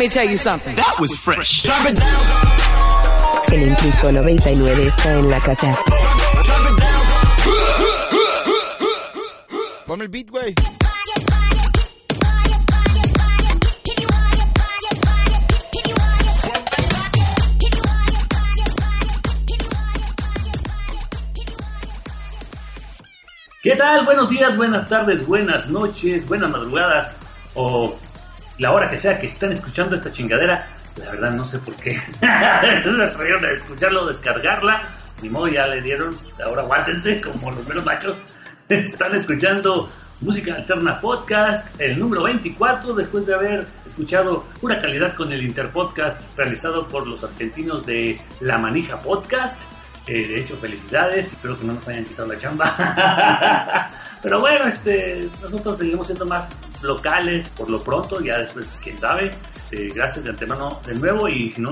Me tell you something. That was fresh. El intruso 99 está en la casa. Ponme el beat, güey. ¿Qué tal? Buenos días, buenas tardes, buenas noches, buenas madrugadas o la hora que sea que estén escuchando esta chingadera. La verdad no sé por qué. Entonces a escucharlo, descargarla. Ni modo, ya le dieron. Ahora aguántense como los menos machos. Están escuchando Música Alterna Podcast, el número 24, después de haber escuchado pura calidad con el Interpodcast realizado por los argentinos de La Manija Podcast. Eh, de hecho, felicidades, espero que no nos hayan quitado la chamba. Pero bueno, este, nosotros seguimos siendo más locales por lo pronto, ya después, quién sabe. Eh, gracias de antemano de nuevo y si no,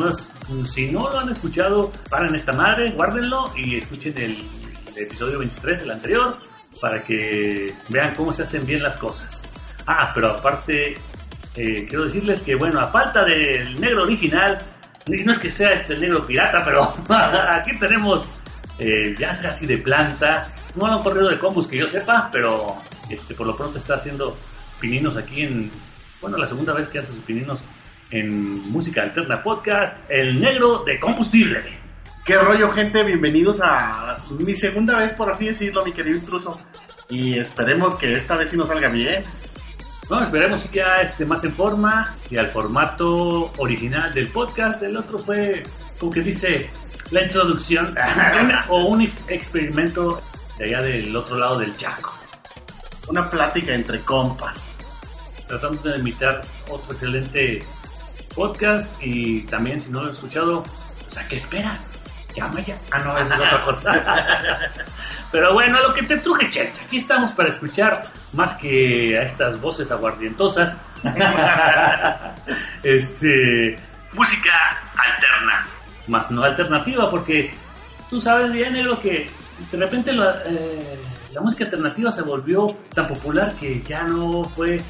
si no lo han escuchado, paren esta madre, guárdenlo y escuchen el, episodio 23, el anterior, para que vean cómo se hacen bien las cosas. Ah, pero aparte, eh, quiero decirles que, bueno, a falta del negro original, no es que sea este negro pirata, pero aquí tenemos eh, ya casi de planta. No lo han corrido de combus que yo sepa, pero este, por lo pronto está haciendo pininos aquí en, bueno, la segunda vez que hace sus pininos en Música Alterna Podcast, el negro de combustible. ¿Qué rollo, gente? Bienvenidos a mi segunda vez, por así decirlo, mi querido intruso. Y esperemos que esta vez sí nos salga bien. No, esperemos que ya esté más en forma y al formato original del podcast. El otro fue, como que dice, la introducción o un ex- experimento de allá del otro lado del Chaco. Una plática entre compas. Tratando de imitar otro excelente podcast y también si no lo han escuchado, o sea, ¿qué espera? Llama ya. Ah, no, es otra cosa. Pero bueno, a lo que te truje, Chech. Aquí estamos para escuchar más que a estas voces aguardientosas. este, música alterna. Más no alternativa, porque tú sabes bien, lo que de repente la, eh, la música alternativa se volvió tan popular que ya no fue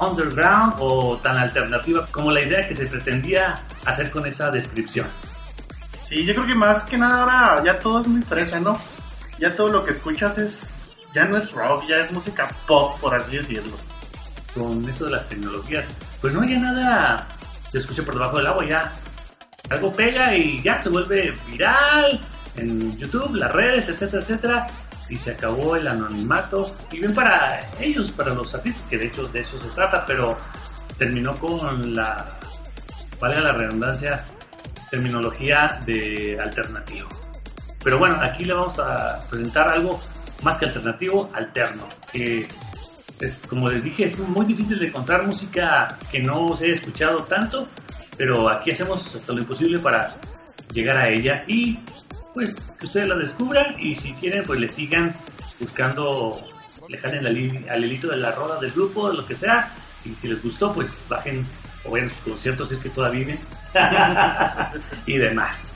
underground o tan alternativa como la idea que se pretendía hacer con esa descripción. Sí, yo creo que más que nada ahora ya todo es muy fresa, ¿no? Ya todo lo que escuchas es. Ya no es rock, ya es música pop, por así decirlo. con eso de las tecnologías, pues no haya nada, se escucha por debajo del agua ya. Algo pega y ya se vuelve viral en YouTube, las redes, etcétera, etcétera. Y se acabó el anonimato. Y bien para ellos, para los artistas, que de hecho de eso se trata, pero terminó con la, valga la redundancia, terminología de alternativo. Pero bueno, aquí le vamos a presentar algo más que alternativo, alterno. Que es- como les dije, es muy difícil de encontrar música que no se haya escuchado tanto, pero aquí hacemos hasta lo imposible para llegar a ella y pues que ustedes la descubran y si quieren pues le sigan buscando, le jalen al hilito de la roda del grupo, de lo que sea, y si les gustó pues bajen o vayan sus conciertos si es que todavía viven y demás.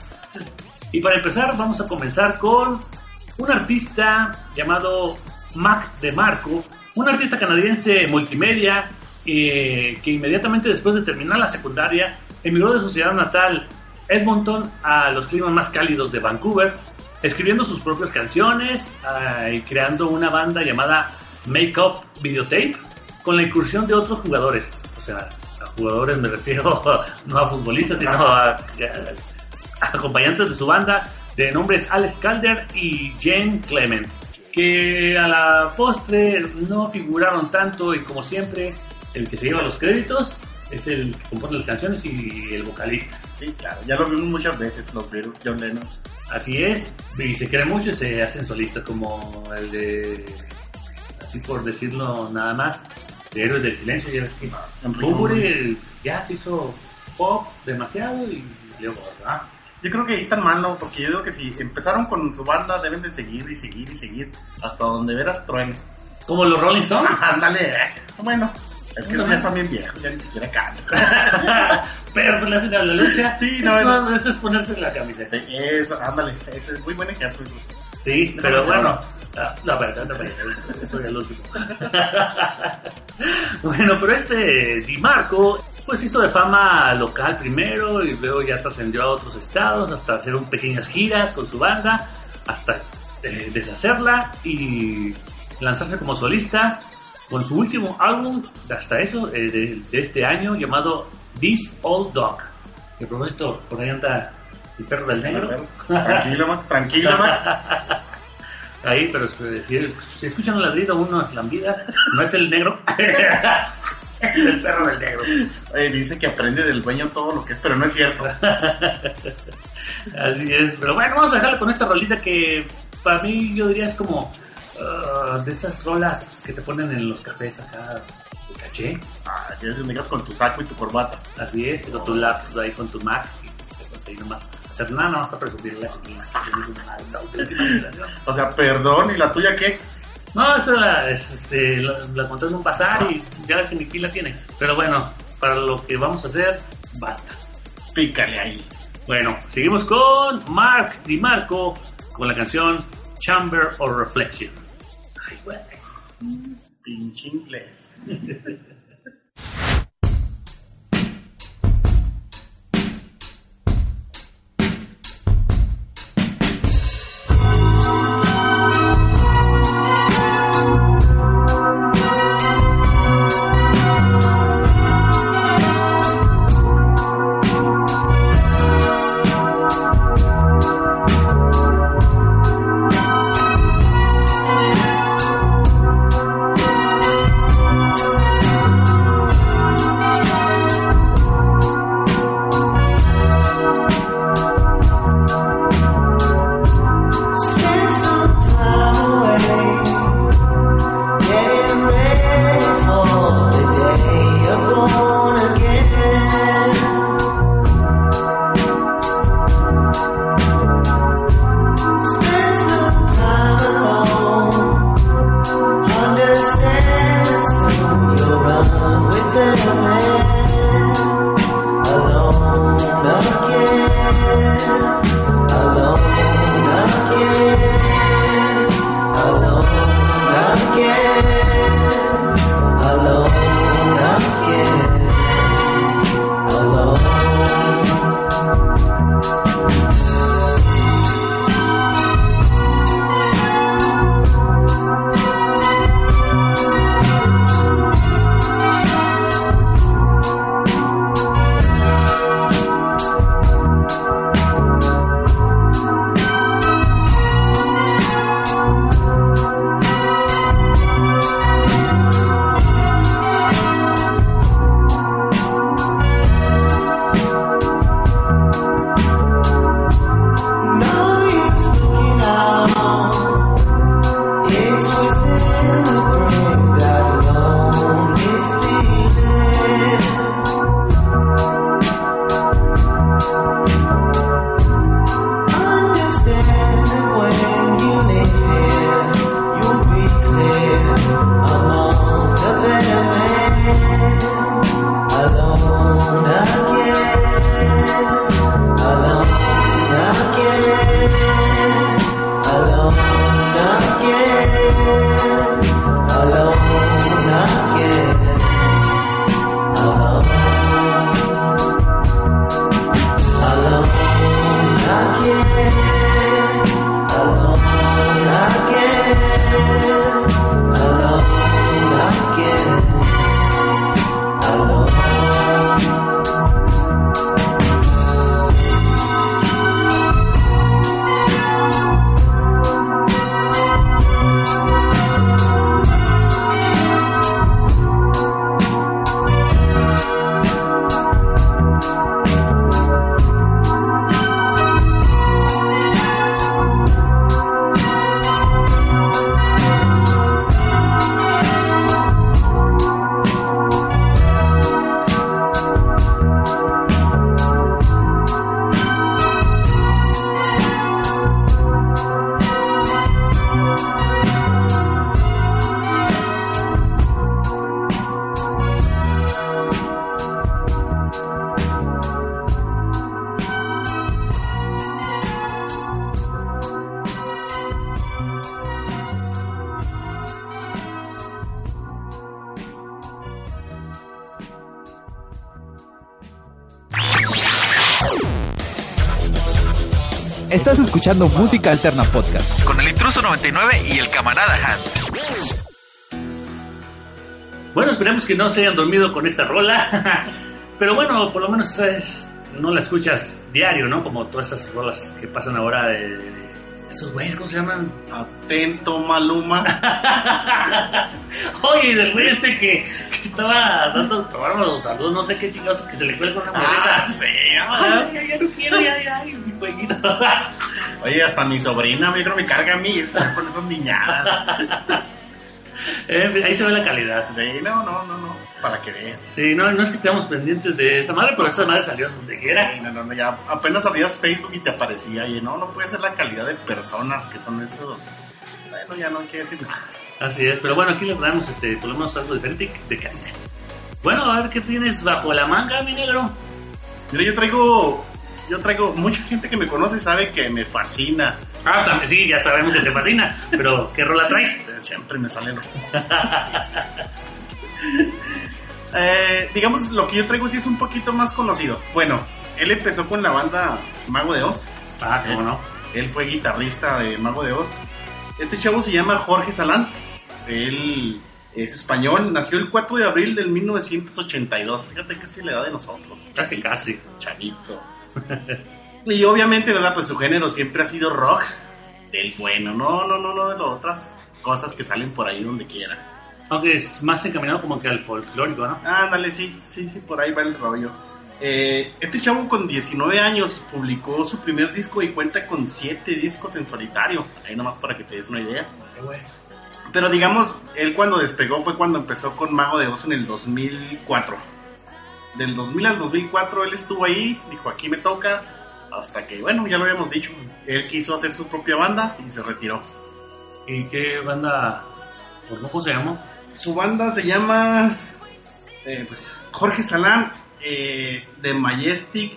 Y para empezar vamos a comenzar con un artista llamado Mac DeMarco, un artista canadiense multimedia eh, que inmediatamente después de terminar la secundaria emigró de su ciudad natal Edmonton a los climas más cálidos de Vancouver, escribiendo sus propias canciones ah, y creando una banda llamada Make Up Videotape con la incursión de otros jugadores. O sea, a jugadores me refiero no a futbolistas, sino a- acompañantes de su banda de nombres Alex Calder y Jane Clement, que a la postre no figuraron tanto y como siempre el que se lleva los créditos es el que compone las canciones y el vocalista. Sí, claro, ya lo vimos muchas veces, los Beatles, John Lennon. Así es, y se cree mucho y se hacen solistas como el de, así por decirlo nada más, de Héroes del Silencio, ya ves que Bumburi ya se hizo pop demasiado y luego, ¿verdad? Yo creo que ahí están mal, ¿no? Porque yo digo que si empezaron con su banda, deben de seguir y seguir y seguir hasta donde veras truene. Como los Rolling Stones. Ándale, eh. Bueno, es que No, ya no. están bien viejos, ya ni siquiera cantan. Pero pues le hacen a la lucha. Sí, no, eso, no. eso es ponerse la camiseta. Sí, eso, ándale, ese es muy buen ejemplo. incluso. Sí, No, pero no, bueno. no. ah, No, espérate, espérate, espérate, soy el último. bueno, pero este Di Marco, pues hizo de fama local primero y luego ya trascendió a otros estados hasta hacer un pequeñas giras con su banda, hasta eh, deshacerla y lanzarse como solista con su último álbum, hasta eso, eh, de, de este año, llamado This Old Dog. Que propósito, por ahí anda el perro del negro. Tranquilo, Max, tranquilo, Max. Ahí, pero si, si- si escuchan un ladrido, unas lambidas, no es el negro, el perro del negro. Eh, dice que aprende del dueño todo lo que es, pero no es cierto. Así es, pero bueno, vamos a dejarle con esta rolita que para mí yo diría es como ah, de esas rolas que te ponen en los cafés acá de caché. Ah, que digas con tu saco y tu corbata. Así es, con tu laptop ahí con tu Mac y pues ahí nomás hacer nada, no vas a presumir la generación. O sea, perdón, ¿y la tuya qué? No, esa la, es, este, la, la encontré en un bazar y ya que mi pila tiene. Pero bueno, para lo que vamos a hacer, basta. Pícale ahí. Bueno, seguimos con Mark Di Marco con la canción Chamber of Reflection. Ay, güey. Pinche inglés. Estás escuchando Música Alterna Podcast. Con el intruso 99 y el camarada Hans. Bueno, esperemos que no se hayan dormido con esta rola. Pero bueno, por lo menos ¿sabes? no la escuchas diario, ¿no? Como todas esas rolas que pasan ahora de... de estos güeyes, ¿cómo se llaman? Atento, Maluma. Oye, del güey este que, que estaba dando los saludos, no sé qué chingados, que se le cuelga una Ah, muleta. sí. Ay, ya, ya no quiero, ya, ya, ay, mi jueguito. Oye, hasta mi sobrina, me creo me carga a mí, esa con esas niñadas. Eh, ahí se ve la calidad. Sí, no, no, no, no, para que veas. Sí, no, no es que estemos pendientes de esa madre, pero esa madre salió donde quiera. No, no, no, ya apenas abrías Facebook y te aparecía y no, no puede ser la calidad de personas que son esos. Bueno, ya no hay que decir nada. Así es, pero bueno, aquí le traemos este, por lo menos algo diferente de calidad. Bueno, a ver qué tienes bajo la manga, mi negro. Mira, yo traigo, yo traigo, mucha gente que me conoce sabe que me fascina. Ah, también, sí, ya sabemos que te fascina, pero ¿qué rola traes? Siempre me salen. eh, digamos, lo que yo traigo sí es un poquito más conocido. Bueno, él empezó con la banda Mago de Oz. Ah, cómo no. Él fue guitarrista de Mago de Oz. Este chavo se llama Jorge Salán. Él es español, nació el 4 de abril del 1982. Fíjate casi la edad de nosotros. Casi, casi. Chanito. y obviamente, ¿verdad? Pues su género siempre ha sido rock. Del bueno, no, no, no, no de las otras cosas que salen por ahí donde quiera. Aunque es más encaminado como que al folclórico, ¿no? Ándale, sí, sí, sí, por ahí va el rollo. Eh, este chavo con 19 años publicó su primer disco y cuenta con 7 discos en solitario. Ahí nomás para que te des una idea. Pero digamos, él cuando despegó fue cuando empezó con Mago de Oz en el 2004. Del 2000 al 2004 él estuvo ahí, dijo aquí me toca, hasta que, bueno, ya lo habíamos dicho, él quiso hacer su propia banda y se retiró. ¿Y qué banda? ¿Por cómo se llamó? Su banda se llama eh, pues, Jorge Salán, eh, The Majestic.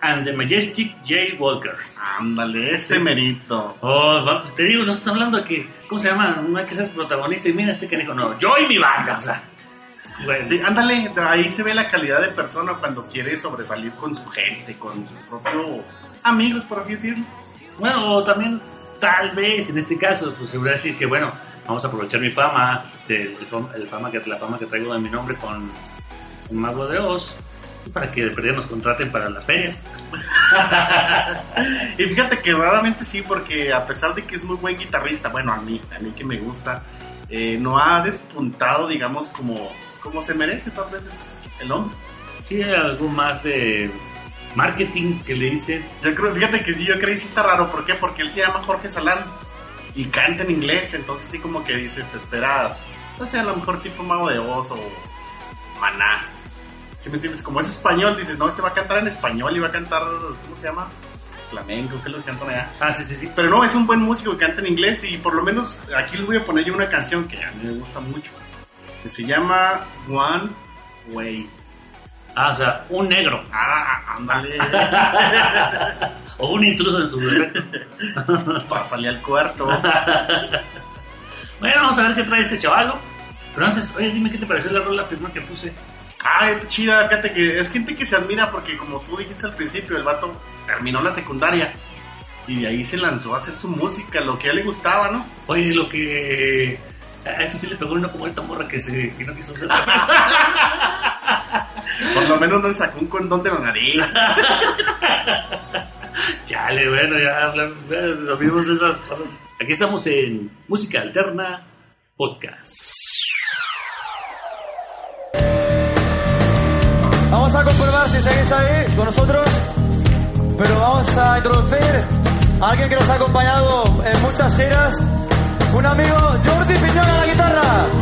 And the Majestic J. Walker. Ándale, ese merito. Oh, te digo, no estás hablando de que, ¿cómo se llama? No hay que ser protagonista y mira este dijo, no, yo y mi banda, o sea. Bueno, Sí, ándale, ahí se ve la calidad de persona cuando quiere sobresalir con su gente, con su propio amigos, por así decirlo. Bueno, también, tal vez, en este caso, pues se voy a decir que, bueno, vamos a aprovechar mi fama, el, fam- el fama que, la fama que traigo de mi nombre con un mago de Oz, para que de perdida nos contraten para las ferias. Y fíjate que raramente sí, porque a pesar de que es muy buen guitarrista, bueno, a mí, a mí que me gusta, eh, no ha despuntado, digamos, como, como se merece tal vez el, hombre. Sí, hay algo más de marketing que le dicen. Yo creo, fíjate que sí, yo creo que sí está raro. ¿Por qué? Porque él se llama Jorge Salán y canta en inglés, entonces sí como que dices, te esperas, no sé, a lo mejor tipo Mago de Oz o Maná. ¿Sí me entiendes? Como es español, dices, no, este va a cantar en español y va a cantar, ¿cómo se llama? Flamenco, ¿qué es lo que cantan allá? Ah, sí, sí, sí. Pero no, es un buen músico que canta en inglés y por lo menos aquí les voy a poner yo una canción que a mí me gusta mucho. Que se llama One Way. Ah, o sea, un negro. Ah, ándale. o un intruso en su defecto. Pásale al cuarto. Bueno, vamos a ver qué trae este chaval. Pero antes, oye, dime qué te pareció la rola primera que puse. Ah, está chida, fíjate que es gente que se admira porque como tú dijiste al principio, el vato terminó la secundaria y de ahí se lanzó a hacer su música, lo que a él le gustaba, ¿no? Oye, lo que. A este sí le pegó uno como esta morra que, se, que no quiso hacer. Por lo menos no le sacó un condón de la nariz. Chale, bueno, ya hablamos, lo vimos esas cosas. Aquí estamos en Música Alterna Podcast. Vamos a comprobar si seguís ahí con nosotros, pero vamos a introducir a alguien que nos ha acompañado en muchas giras, un amigo Jordi Piñón a la guitarra.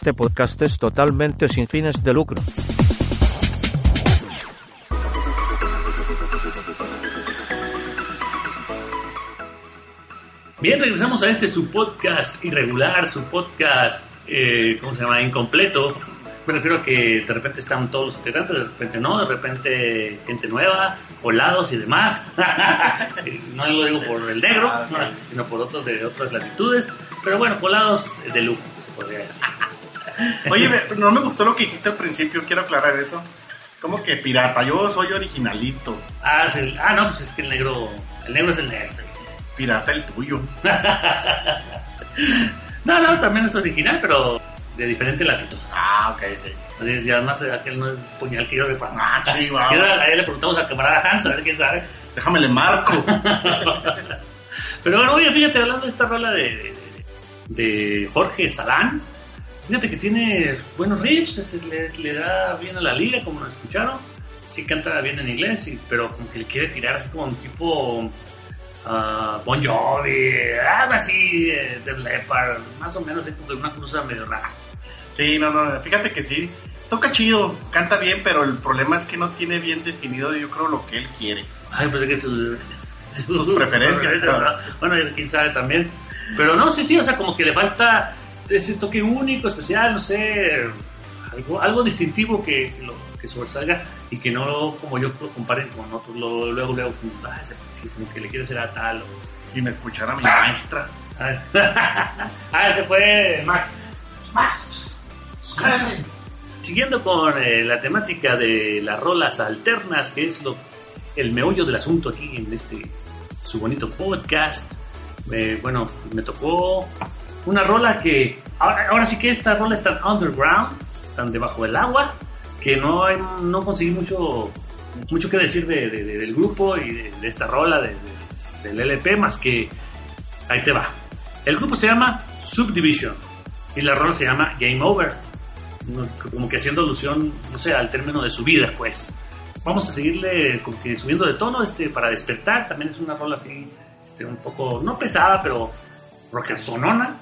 Este podcast es totalmente sin fines de lucro. Bien, regresamos a este su podcast irregular, su podcast, eh, ¿cómo se llama? Incompleto. Me refiero a que de repente están todos los integrantes, de repente no, de repente gente nueva, colados y demás. no lo digo por el negro, Ah, sino por otros de otras latitudes. Pero bueno, colados de lujo, se podría decir. Oye, no me gustó lo que dijiste al principio, quiero aclarar eso. Como que pirata, yo soy originalito. Ah, sí, ah, no, pues es que el negro, el negro es el negro. Pirata el tuyo. No, no, también es original, pero de diferente latitud. Ah, ok, ok. Así es, y además aquel no es puñal que yo sepa. Ah. Y ahora- Ahí le preguntamos al camarada Hans, a ver quién sabe. Déjame le marco. Pero bueno, oye, fíjate, hablando de esta rola de, de, de Jorge Salán, fíjate que tiene buenos riffs, este, le, le da bien a la liga, como lo escucharon. Sí canta bien en inglés, sí, pero como que le quiere tirar así como un tipo ah, Bon Jovi, algo así, eh, de Leppard, más o menos, así como de una cruza medio rara. Sí, no, no, fíjate que sí. Toca chido, canta bien, pero el problema es que no tiene bien definido, yo creo, lo que él quiere. Ay, pues es que sus, Sus preferencias, ¿verdad? Bueno, ya quién sabe también. Pero no, sí, sí, o sea, como que le falta ese toque único, especial, no sé, algo, algo distintivo que, que lo, que sobresalga y que no, como yo lo comparen con otros, lo- luego, luego, como, ah, ese, como que le quiere hacer a tal o... Si me escuchara mi maestra. ah, ese fue Max. Max. Siguiendo con eh, la temática de las rolas alternas, que es lo el meollo del asunto aquí en este su bonito podcast. Eh, bueno, me tocó una rola que ahora, sí que esta rola es tan underground, tan debajo del agua, que no, hay- no conseguí mucho mucho que decir de- de- de- del grupo y de, esta rola de- de- del LP, más que ahí te va. El grupo se llama Subdivision y la rola se llama Game Over, como que haciendo alusión, no sé, al término de su vida, pues. Vamos a seguirle como que subiendo de tono este, para despertar. También es una rola así, este, un poco, no pesada, pero rockersonona.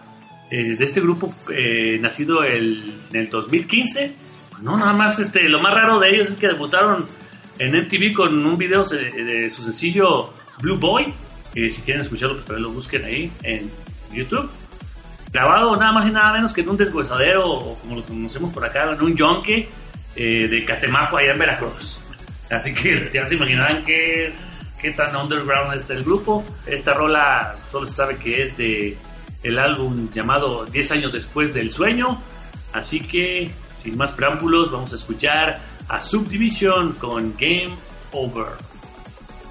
Eh, de este grupo eh, nacido el, en el 2015. No, nada más, este, lo más raro de ellos es que debutaron en MTV con un video de, su sencillo Blue Boy. Que si quieren escucharlo, pues también lo busquen ahí en YouTube. Grabado nada más y nada menos que en un deshuesadero, o como lo conocemos por acá, en un yonque eh, de Catemaco, allá en Veracruz. Así que ya se imaginarán qué, qué tan underground es el grupo. Esta rola solo se sabe que es de el álbum llamado 10 años después del sueño. Así que, sin más preámbulos, vamos a escuchar a Subdivision con Game Over.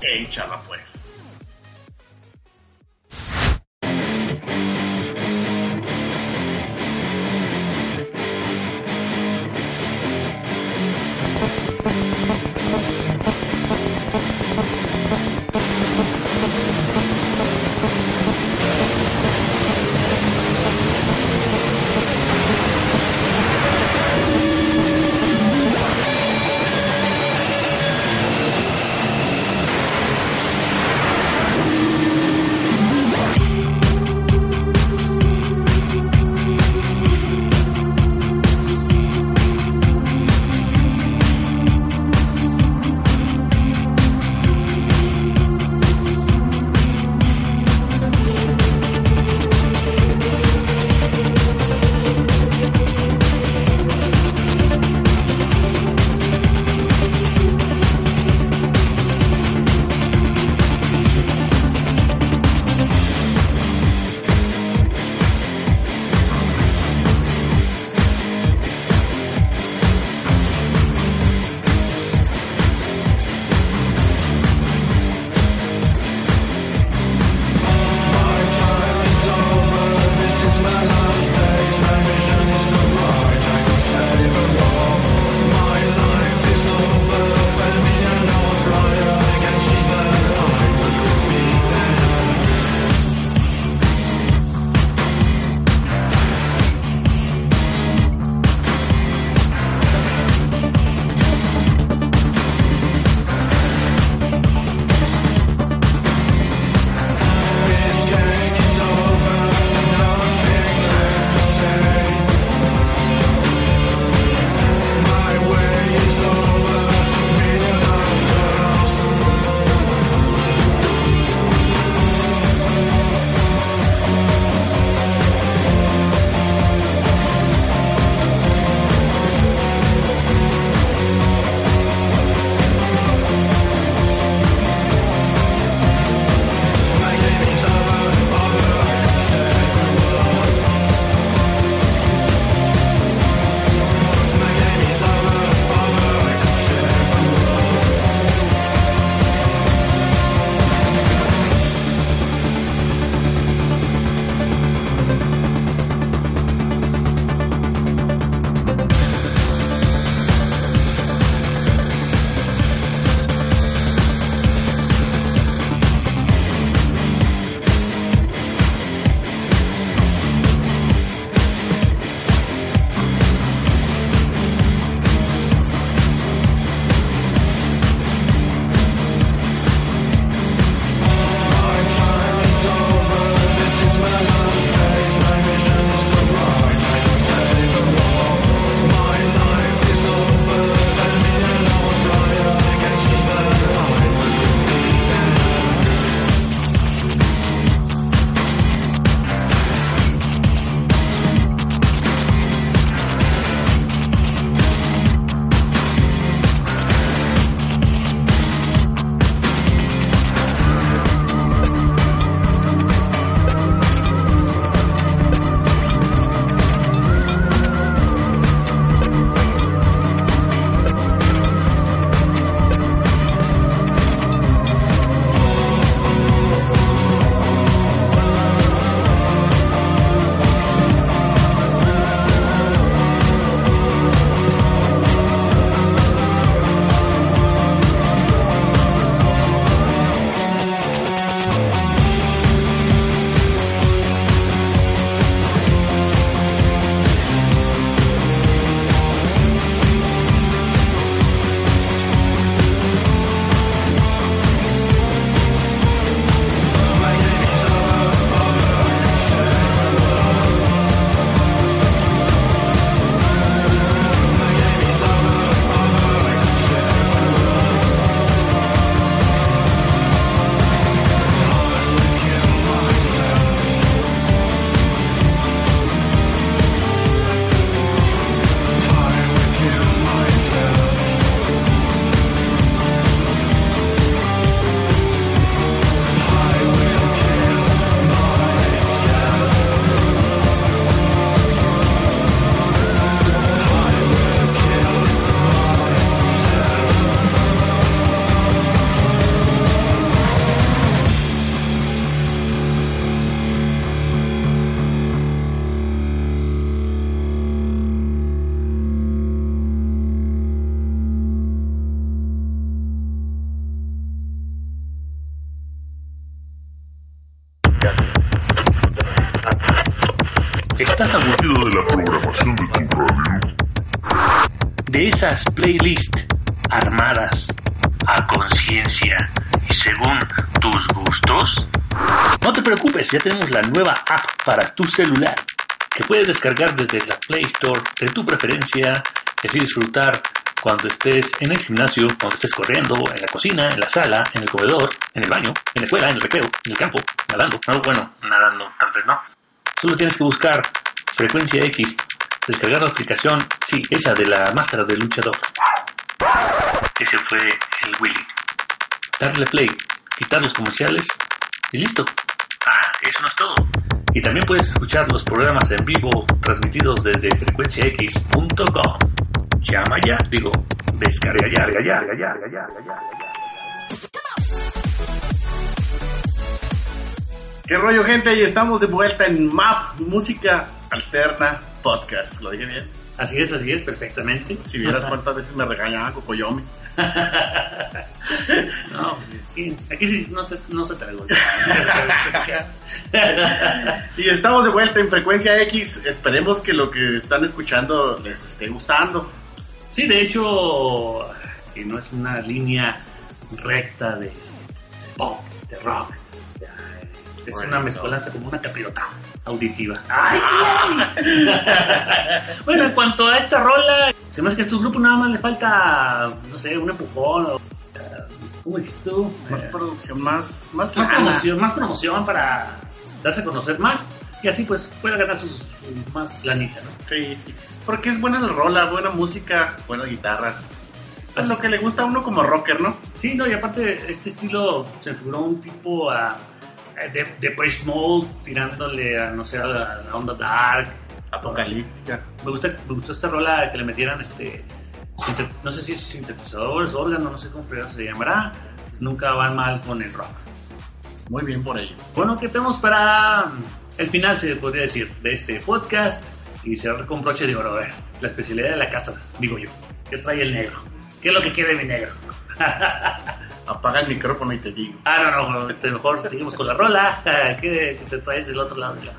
Échala pues. Esas playlists armadas a conciencia y según tus gustos? No te preocupes, ya tenemos la nueva app para tu celular que puedes descargar desde la Play Store de tu preferencia y disfrutar cuando estés en el gimnasio, cuando estés corriendo, en la cocina, en la sala, en el comedor, en el baño, en la escuela, en el recreo, en el campo, nadando. No, bueno, nadando tal vez no. Solo tienes que buscar Frecuencia X, descargar la aplicación, sí, esa de la máscara de luchador. Ese fue el Willy. Darle play, quitar los comerciales y listo. Ah, eso no es todo. Y también puedes escuchar los programas en vivo transmitidos desde frecuenciax.com. Llama ya, digo, descarga ya, ya, ya, ya, ya, ya, ya, ya. ¿Qué rollo, gente? Y estamos de vuelta en MAP, Música Alterna Podcast. ¿Lo dije bien? Así es, así es, perfectamente. Si vieras cuántas veces me regañaba Cocoyomi. No, aquí, aquí sí no se, no se tragó. Y estamos de vuelta en Frecuencia X. Esperemos que lo que están escuchando les esté gustando. Sí, de hecho, que no es una línea recta de pop, de rock. Es una mezcolanza como una capirota auditiva. Bueno, en cuanto a esta rola, se me hace que a estos grupos nada más le falta, no sé, un empujón. O, ¿Cómo dices tú? Más Eh, producción, más, más, más promoción, más promoción para darse a conocer más y así pues pueda ganar sus, sus más lanita, ¿no? Sí, sí. Porque es buena la rola, buena música, buenas guitarras. Es Así- lo que le gusta a uno como rocker, ¿no? Sí, no, y aparte este estilo se figuró un tipo a, de, de Depeche Mode tirándole a, no sé, a la, la onda dark. Apocalíptica. Me gusta, me gustó esta rola que le metieran este, no sé si es sintetizadores, órgano, no sé cómo se llamará. Nunca van mal con el rock. Muy bien por ellos. Bueno, ¿qué tenemos para el final, se podría decir, de este podcast? Y cerrar con broche de oro, a ver, la especialidad de la casa, digo yo. ¿Qué trae el negro? ¿Qué es lo que quiere mi negro? Apaga el micrófono y te digo. Ah, no, no, este, mejor seguimos con la rola. ¿Qué, te traes del otro lado de la...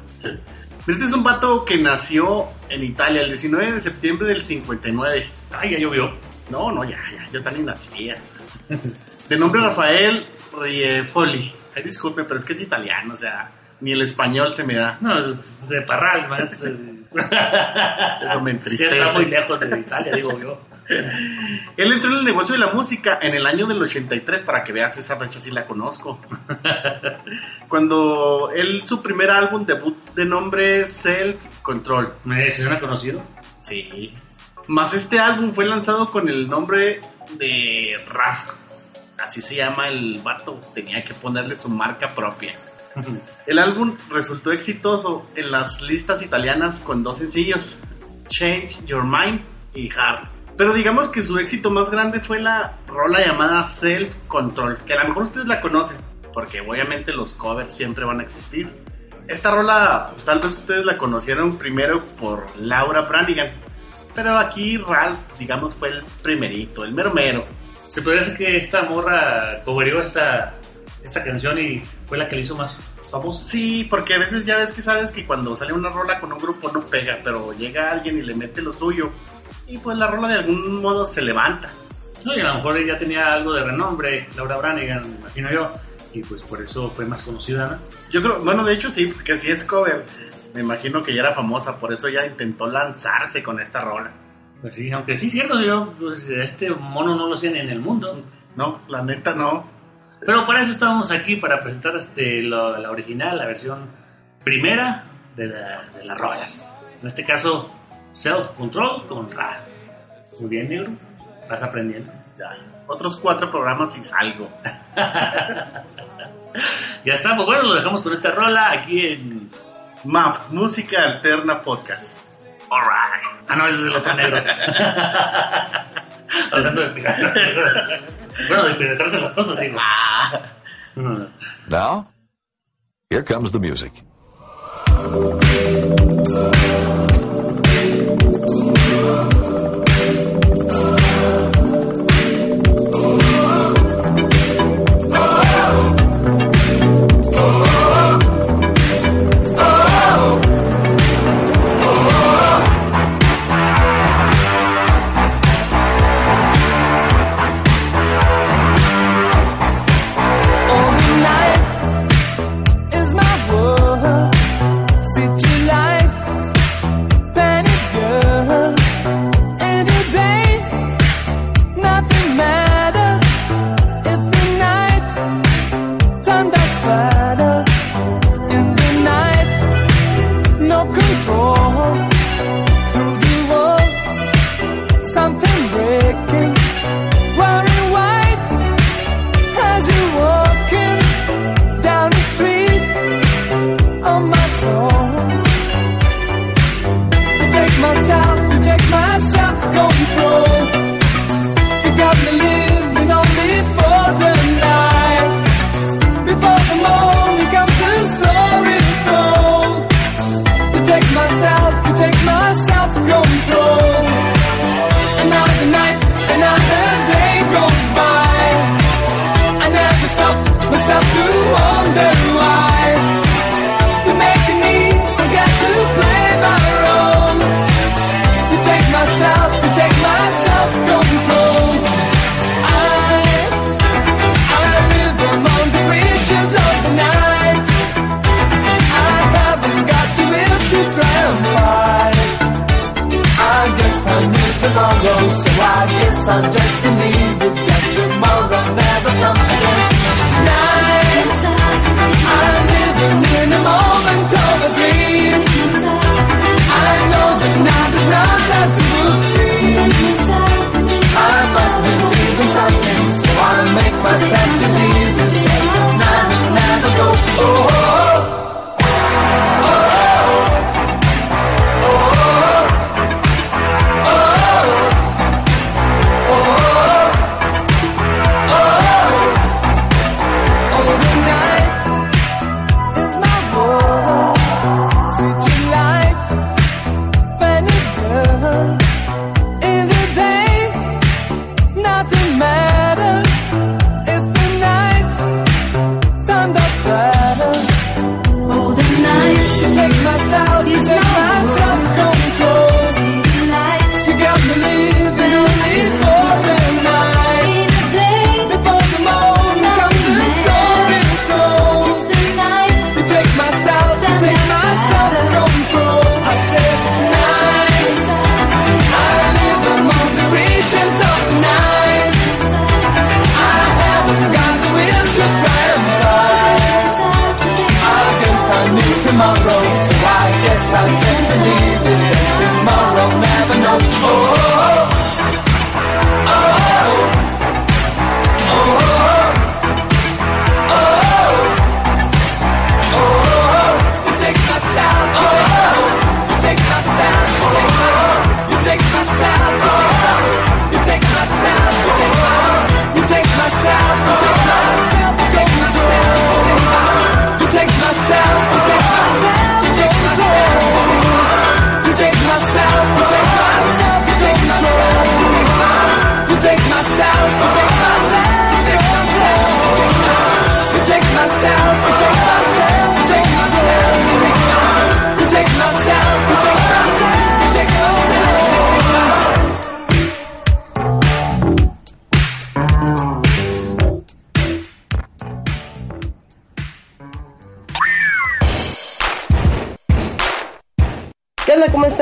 Este es un vato que nació en Italia el 19 de septiembre del 59. Ay, ya llovió. No, no, ya, ya, yo también nacía. De nombre Rafael Riefoli. Ay, disculpe, pero es que es italiano, o sea, ni el español se me da. No, es de Parral, más. eh, Eso me ya entristece. está muy lejos de Italia, digo yo. Él entró en el negocio de la música en el año del 83, para que veas, esa fecha sí la conozco. Cuando él, su primer álbum debut de nombre Self Control. ¿Me suena conocido? Sí. Más este álbum fue lanzado con el nombre de Rap. Así se llama el vato. Tenía que ponerle su marca propia. El álbum resultó exitoso en las listas italianas con dos sencillos, Change Your Mind y Heart. Pero digamos que su éxito más grande fue la rola llamada Self Control, que a lo mejor ustedes la conocen, porque obviamente los covers siempre van a existir. Esta rola tal vez ustedes la conocieron primero por Laura Branigan, pero aquí Ralph, digamos, fue el primerito, el mero mero. Se podría decir que esta morra coverió esta, esta canción y fue la que le hizo más famosa. Sí, porque a veces ya ves que sabes que cuando sale una rola con un grupo no pega, pero llega alguien y le mete lo suyo y pues la rola de algún modo se levanta. No, y a lo mejor ella tenía algo de renombre, Laura Branigan, me imagino yo, y pues por eso fue más conocida, ¿no? Yo creo, bueno, de hecho sí, porque si es cover, me imagino que ya era famosa, por eso ella intentó lanzarse con esta rola. Pues sí, aunque sí cierto, yo, pues, este mono no lo sé ni en el mundo. No, la neta no. Pero para eso estábamos aquí, para presentar este, lo- la original, la versión primera de, la- de las rolas. En este caso, Self Control con Ra. Muy bien, negro. Vas aprendiendo. Ya. Otros cuatro programas y salgo. Ya está, pues bueno, lo dejamos con esta rola aquí en. MAP, Música Alterna Podcast. Alright. Ah, no, ese es el otro negro. Hablando de penetrar. bueno, de penetrarse las cosas, digo. Now, here comes the music.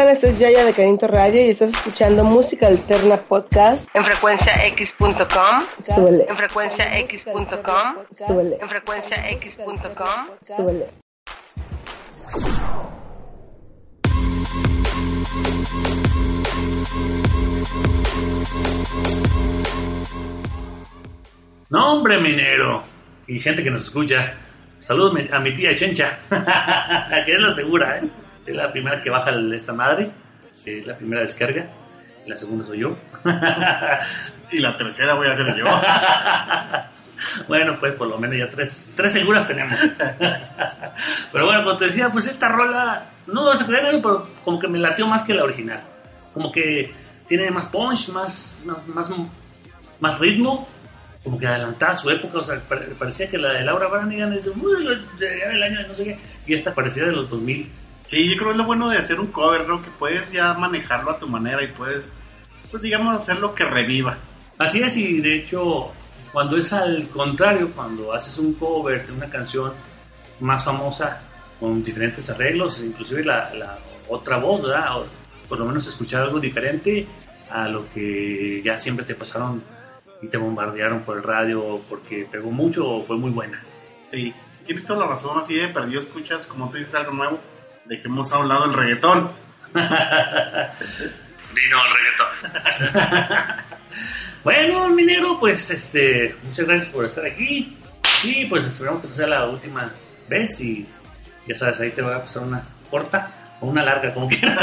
Están? Este es Yaya de Carinto Radio y estás escuchando Música Alterna Podcast en frecuenciax.com. Súbele. En frecuenciax.com. Súbele. En frecuenciax.com. Súbele. No, hombre, minero. Y gente que nos escucha. Saludos a mi tía Chencha, que es la segura, ¿eh? Es la primera que baja esta madre. que Es la primera descarga. La segunda soy yo. y la tercera voy a ser yo. bueno, pues por lo menos ya tres, tres seguras tenemos. pero bueno, como te decía, pues esta rola, no vas a creer, pero como que me latió más que la original. Como que tiene más punch, más, más, más, ritmo, como que adelantada su época. O sea, pare- parecía que la de Laura Branigan es de, "Uy, de- del año de no sé qué, y esta parecía de los 2000. Sí, yo creo que es lo bueno de hacer un cover, ¿no? Que puedes ya manejarlo a tu manera y puedes, pues digamos, hacer lo que reviva. Así es, y de hecho, cuando es al contrario, cuando haces un cover de una canción más famosa con diferentes arreglos, inclusive la, la otra voz, ¿verdad? O por lo menos escuchar algo diferente a lo que ya siempre te pasaron y te bombardearon por el radio porque pegó mucho o fue muy buena. Sí, tienes toda la razón, así de perdido escuchas, como tú dices algo nuevo, dejemos a un lado el reggaetón. Vino el reggaetón. bueno, minero, pues este, muchas gracias por estar aquí. Y pues esperamos que sea la última vez y ya sabes, ahí te voy a pasar una corta o una larga, como quieras.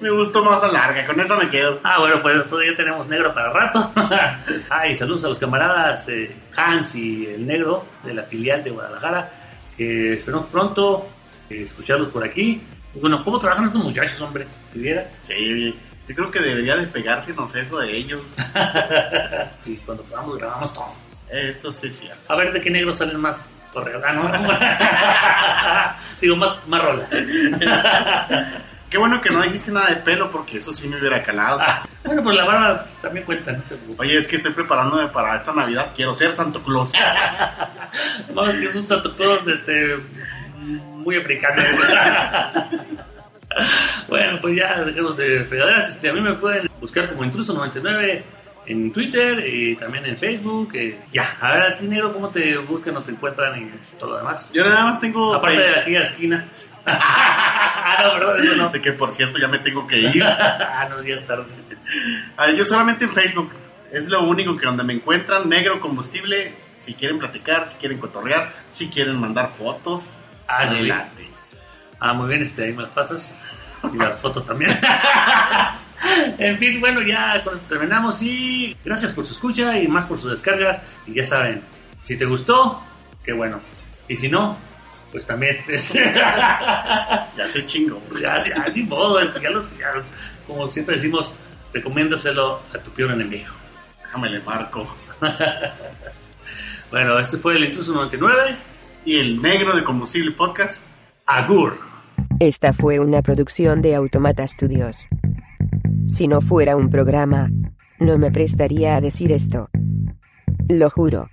me gustó más la larga, con esa me quedo. Ah, bueno, pues todavía tenemos negro para rato. ah, y saludos a los camaradas eh, Hans y el negro de la filial de Guadalajara. Que esperamos pronto eh, escucharlos por aquí. Bueno, ¿cómo trabajan estos muchachos, hombre? Si viera. Sí, yo creo que debería de pegársenos eso de ellos. y cuando podamos grabamos todos. Eso sí, sí. A ver de qué negros salen más correos. Ah, no. Digo, más, más rolas. Qué bueno que no dijiste nada de pelo porque eso sí me hubiera calado. Ah, bueno, pues la barba también cuenta. No te preocupes. Oye, es que estoy preparándome para esta Navidad. Quiero ser Santo Claus. Vamos, que es un Santo Claus este, muy africano. bueno, pues ya dejemos de fregaderas. Este, a mí me pueden buscar como Intruso99 en Twitter y también en Facebook. eh, ya, a ver, a ti, negro, ¿cómo te buscan o te encuentran y todo lo demás? Yo nada más tengo. Aparte de aquí a la esquina. ah, no, perdón, eso no. De que por cierto ya me tengo que ir. ah, no, ya es tarde. Ah, yo solamente en Facebook. Es lo único que donde me encuentran. Negro combustible. Si quieren platicar, si quieren cotorrear, si quieren mandar fotos. Ah, sí. adelante. Ah, muy bien, este, ahí me las pasas. Y las fotos también. en fin, bueno, ya con esto terminamos y gracias por su escucha y más por sus descargas. Y ya saben, si te gustó, qué bueno. Y si no, pues también. ya se chingo. Ya, ya, ni modo, ya los, ya, como siempre decimos, recomiéndaselo a tu peor enemigo. Déjame le marco. Bueno, este fue el Intruso 99. Y el negro de combustible podcast. Agur. Esta fue una producción de Automata Studios. Si no fuera un programa, no me prestaría a decir esto. Lo juro.